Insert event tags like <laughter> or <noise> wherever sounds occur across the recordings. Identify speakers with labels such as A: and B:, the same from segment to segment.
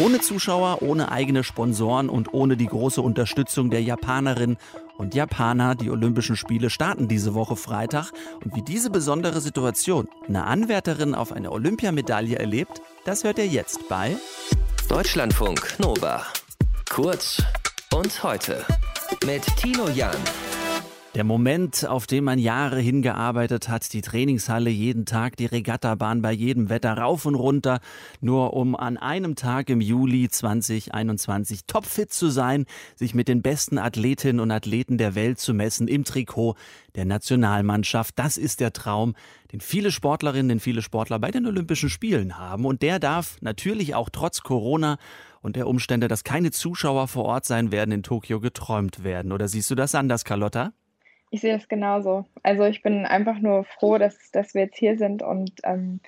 A: Ohne Zuschauer, ohne eigene Sponsoren und ohne die große Unterstützung der Japanerinnen und Japaner. Die Olympischen Spiele starten diese Woche Freitag. Und wie diese besondere Situation eine Anwärterin auf eine Olympiamedaille erlebt, das hört ihr jetzt bei
B: Deutschlandfunk Nova. Kurz und heute mit Tino Jan.
A: Der Moment, auf den man Jahre hingearbeitet hat, die Trainingshalle jeden Tag, die Regattabahn bei jedem Wetter rauf und runter, nur um an einem Tag im Juli 2021 topfit zu sein, sich mit den besten Athletinnen und Athleten der Welt zu messen im Trikot der Nationalmannschaft. Das ist der Traum, den viele Sportlerinnen, den viele Sportler bei den Olympischen Spielen haben. Und der darf natürlich auch trotz Corona und der Umstände, dass keine Zuschauer vor Ort sein werden, in Tokio geträumt werden. Oder siehst du das anders, Carlotta?
C: Ich sehe es genauso. Also ich bin einfach nur froh, dass, dass wir jetzt hier sind und ähm,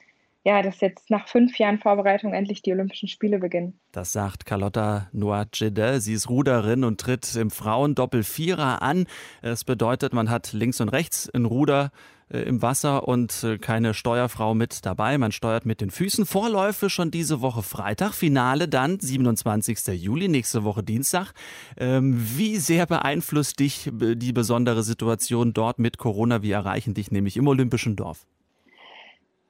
C: ja, dass jetzt nach fünf Jahren Vorbereitung endlich die Olympischen Spiele beginnen.
A: Das sagt Carlotta Noachide. Sie ist Ruderin und tritt im Frauendoppel-Vierer an. Es bedeutet, man hat links und rechts ein Ruder äh, im Wasser und äh, keine Steuerfrau mit dabei. Man steuert mit den Füßen. Vorläufe schon diese Woche Freitag, Finale dann 27. Juli, nächste Woche Dienstag. Ähm, wie sehr beeinflusst dich äh, die besondere Situation dort mit Corona? Wie erreichen dich nämlich im Olympischen Dorf?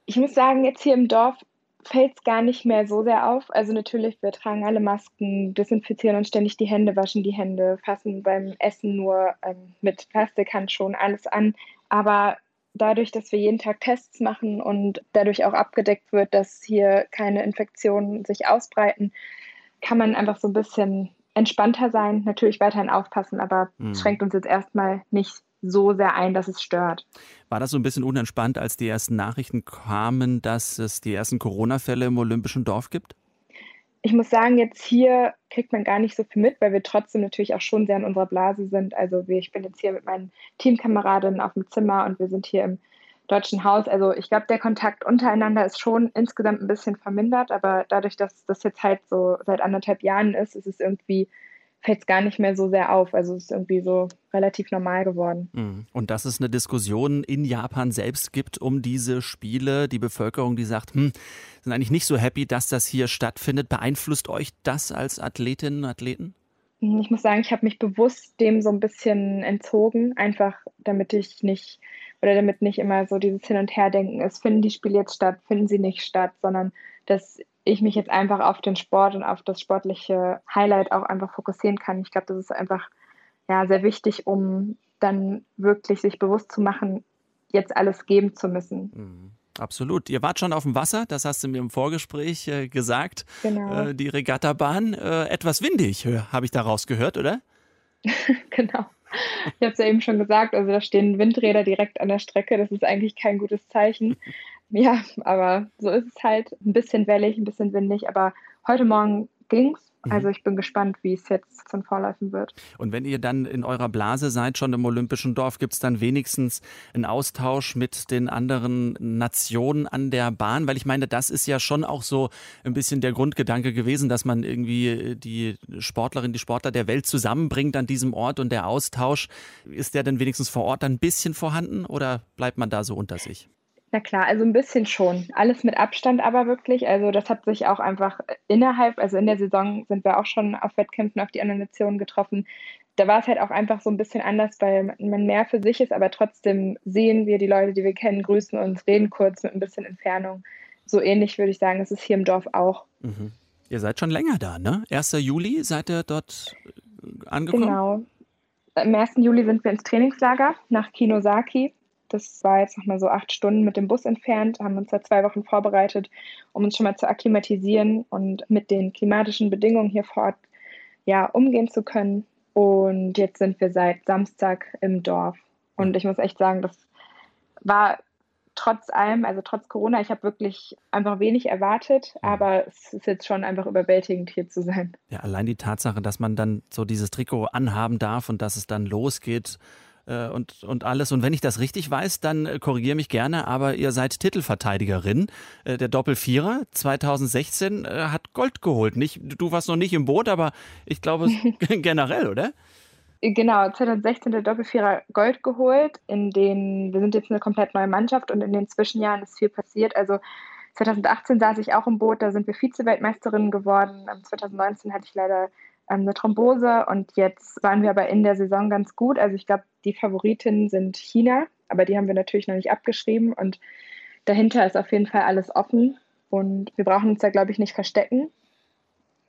C: Ich muss sagen, jetzt hier im Dorf fällt es gar nicht mehr so sehr auf. Also natürlich, wir tragen alle Masken, desinfizieren uns ständig die Hände, waschen die Hände, fassen beim Essen nur ähm, mit Plastikhandschuhen alles an. Aber dadurch, dass wir jeden Tag Tests machen und dadurch auch abgedeckt wird, dass hier keine Infektionen sich ausbreiten, kann man einfach so ein bisschen entspannter sein, natürlich weiterhin aufpassen, aber es mhm. schränkt uns jetzt erstmal nicht so sehr ein, dass es stört.
A: War das so ein bisschen unentspannt, als die ersten Nachrichten kamen, dass es die ersten Corona-Fälle im Olympischen Dorf gibt?
C: Ich muss sagen, jetzt hier kriegt man gar nicht so viel mit, weil wir trotzdem natürlich auch schon sehr in unserer Blase sind. Also ich bin jetzt hier mit meinen Teamkameradinnen auf dem Zimmer und wir sind hier im Deutschen Haus. Also ich glaube, der Kontakt untereinander ist schon insgesamt ein bisschen vermindert, aber dadurch, dass das jetzt halt so seit anderthalb Jahren ist, ist es irgendwie fällt es gar nicht mehr so sehr auf. Also es ist irgendwie so relativ normal geworden.
A: Mhm. Und dass es eine Diskussion in Japan selbst gibt um diese Spiele, die Bevölkerung, die sagt, hm, sind eigentlich nicht so happy, dass das hier stattfindet. Beeinflusst euch das als Athletinnen und Athleten?
C: Ich muss sagen, ich habe mich bewusst dem so ein bisschen entzogen, einfach damit ich nicht oder damit nicht immer so dieses Hin und Her denken ist, finden die Spiele jetzt statt, finden sie nicht statt, sondern dass ich mich jetzt einfach auf den Sport und auf das sportliche Highlight auch einfach fokussieren kann. Ich glaube, das ist einfach ja, sehr wichtig, um dann wirklich sich bewusst zu machen, jetzt alles geben zu müssen.
A: Mhm. Absolut. Ihr wart schon auf dem Wasser, das hast du mir im Vorgespräch äh, gesagt.
C: Genau.
A: Äh, die Regattabahn, äh, etwas windig, habe ich daraus gehört, oder? <laughs>
C: genau. Ich habe es ja eben schon gesagt, also da stehen Windräder direkt an der Strecke. Das ist eigentlich kein gutes Zeichen. <laughs> Ja, aber so ist es halt. Ein bisschen wellig, ein bisschen windig, aber heute Morgen ging's. Mhm. Also ich bin gespannt, wie es jetzt zum Vorläufen wird.
A: Und wenn ihr dann in eurer Blase seid, schon im Olympischen Dorf, gibt es dann wenigstens einen Austausch mit den anderen Nationen an der Bahn? Weil ich meine, das ist ja schon auch so ein bisschen der Grundgedanke gewesen, dass man irgendwie die Sportlerinnen, die Sportler der Welt zusammenbringt an diesem Ort und der Austausch, ist der denn wenigstens vor Ort dann ein bisschen vorhanden oder bleibt man da so unter sich?
C: Na klar, also ein bisschen schon. Alles mit Abstand aber wirklich. Also das hat sich auch einfach innerhalb, also in der Saison sind wir auch schon auf Wettkämpfen auf die anderen Nationen getroffen. Da war es halt auch einfach so ein bisschen anders, weil man mehr für sich ist, aber trotzdem sehen wir die Leute, die wir kennen, grüßen uns, reden kurz mit ein bisschen Entfernung. So ähnlich würde ich sagen, ist es hier im Dorf auch.
A: Mhm. Ihr seid schon länger da, ne? 1. Juli seid ihr dort äh, angekommen?
C: Genau. Am 1. Juli sind wir ins Trainingslager nach Kinosaki. Das war jetzt nochmal so acht Stunden mit dem Bus entfernt, haben uns da zwei Wochen vorbereitet, um uns schon mal zu akklimatisieren und mit den klimatischen Bedingungen hier vor Ort ja, umgehen zu können. Und jetzt sind wir seit Samstag im Dorf. Und ich muss echt sagen, das war trotz allem, also trotz Corona, ich habe wirklich einfach wenig erwartet, mhm. aber es ist jetzt schon einfach überwältigend hier zu sein.
A: Ja, allein die Tatsache, dass man dann so dieses Trikot anhaben darf und dass es dann losgeht und, und alles. Und wenn ich das richtig weiß, dann äh, korrigiere mich gerne, aber ihr seid Titelverteidigerin. Äh, der Doppelvierer 2016 äh, hat Gold geholt. Nicht, du warst noch nicht im Boot, aber ich glaube <laughs> <laughs> generell, oder?
C: Genau, 2016 der Doppelvierer Gold geholt. In den, wir sind jetzt eine komplett neue Mannschaft und in den Zwischenjahren ist viel passiert. Also 2018 saß ich auch im Boot, da sind wir Vize-Weltmeisterin geworden. 2019 hatte ich leider eine Thrombose und jetzt waren wir aber in der Saison ganz gut. Also ich glaube, die Favoritinnen sind China, aber die haben wir natürlich noch nicht abgeschrieben und dahinter ist auf jeden Fall alles offen und wir brauchen uns da, glaube ich, nicht verstecken.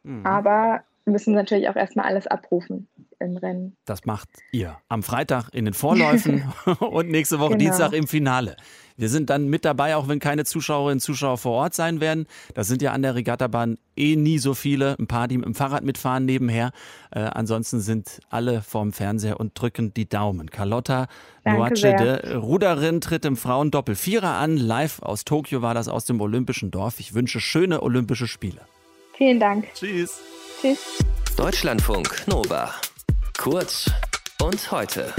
C: Mhm. Aber müssen natürlich auch erstmal alles abrufen im Rennen.
A: Das macht ihr am Freitag in den Vorläufen <laughs> und nächste Woche genau. Dienstag im Finale. Wir sind dann mit dabei, auch wenn keine Zuschauerinnen und Zuschauer vor Ort sein werden. Das sind ja an der Regattabahn eh nie so viele. Ein paar, die mit dem Fahrrad mitfahren nebenher. Äh, ansonsten sind alle vorm Fernseher und drücken die Daumen. Carlotta Noacede, Ruderin, tritt im Frauendoppel Vierer an. Live aus Tokio war das aus dem Olympischen Dorf. Ich wünsche schöne Olympische Spiele.
C: Vielen Dank.
A: Tschüss.
C: Tschüss.
B: Deutschlandfunk Nova. Kurz und heute.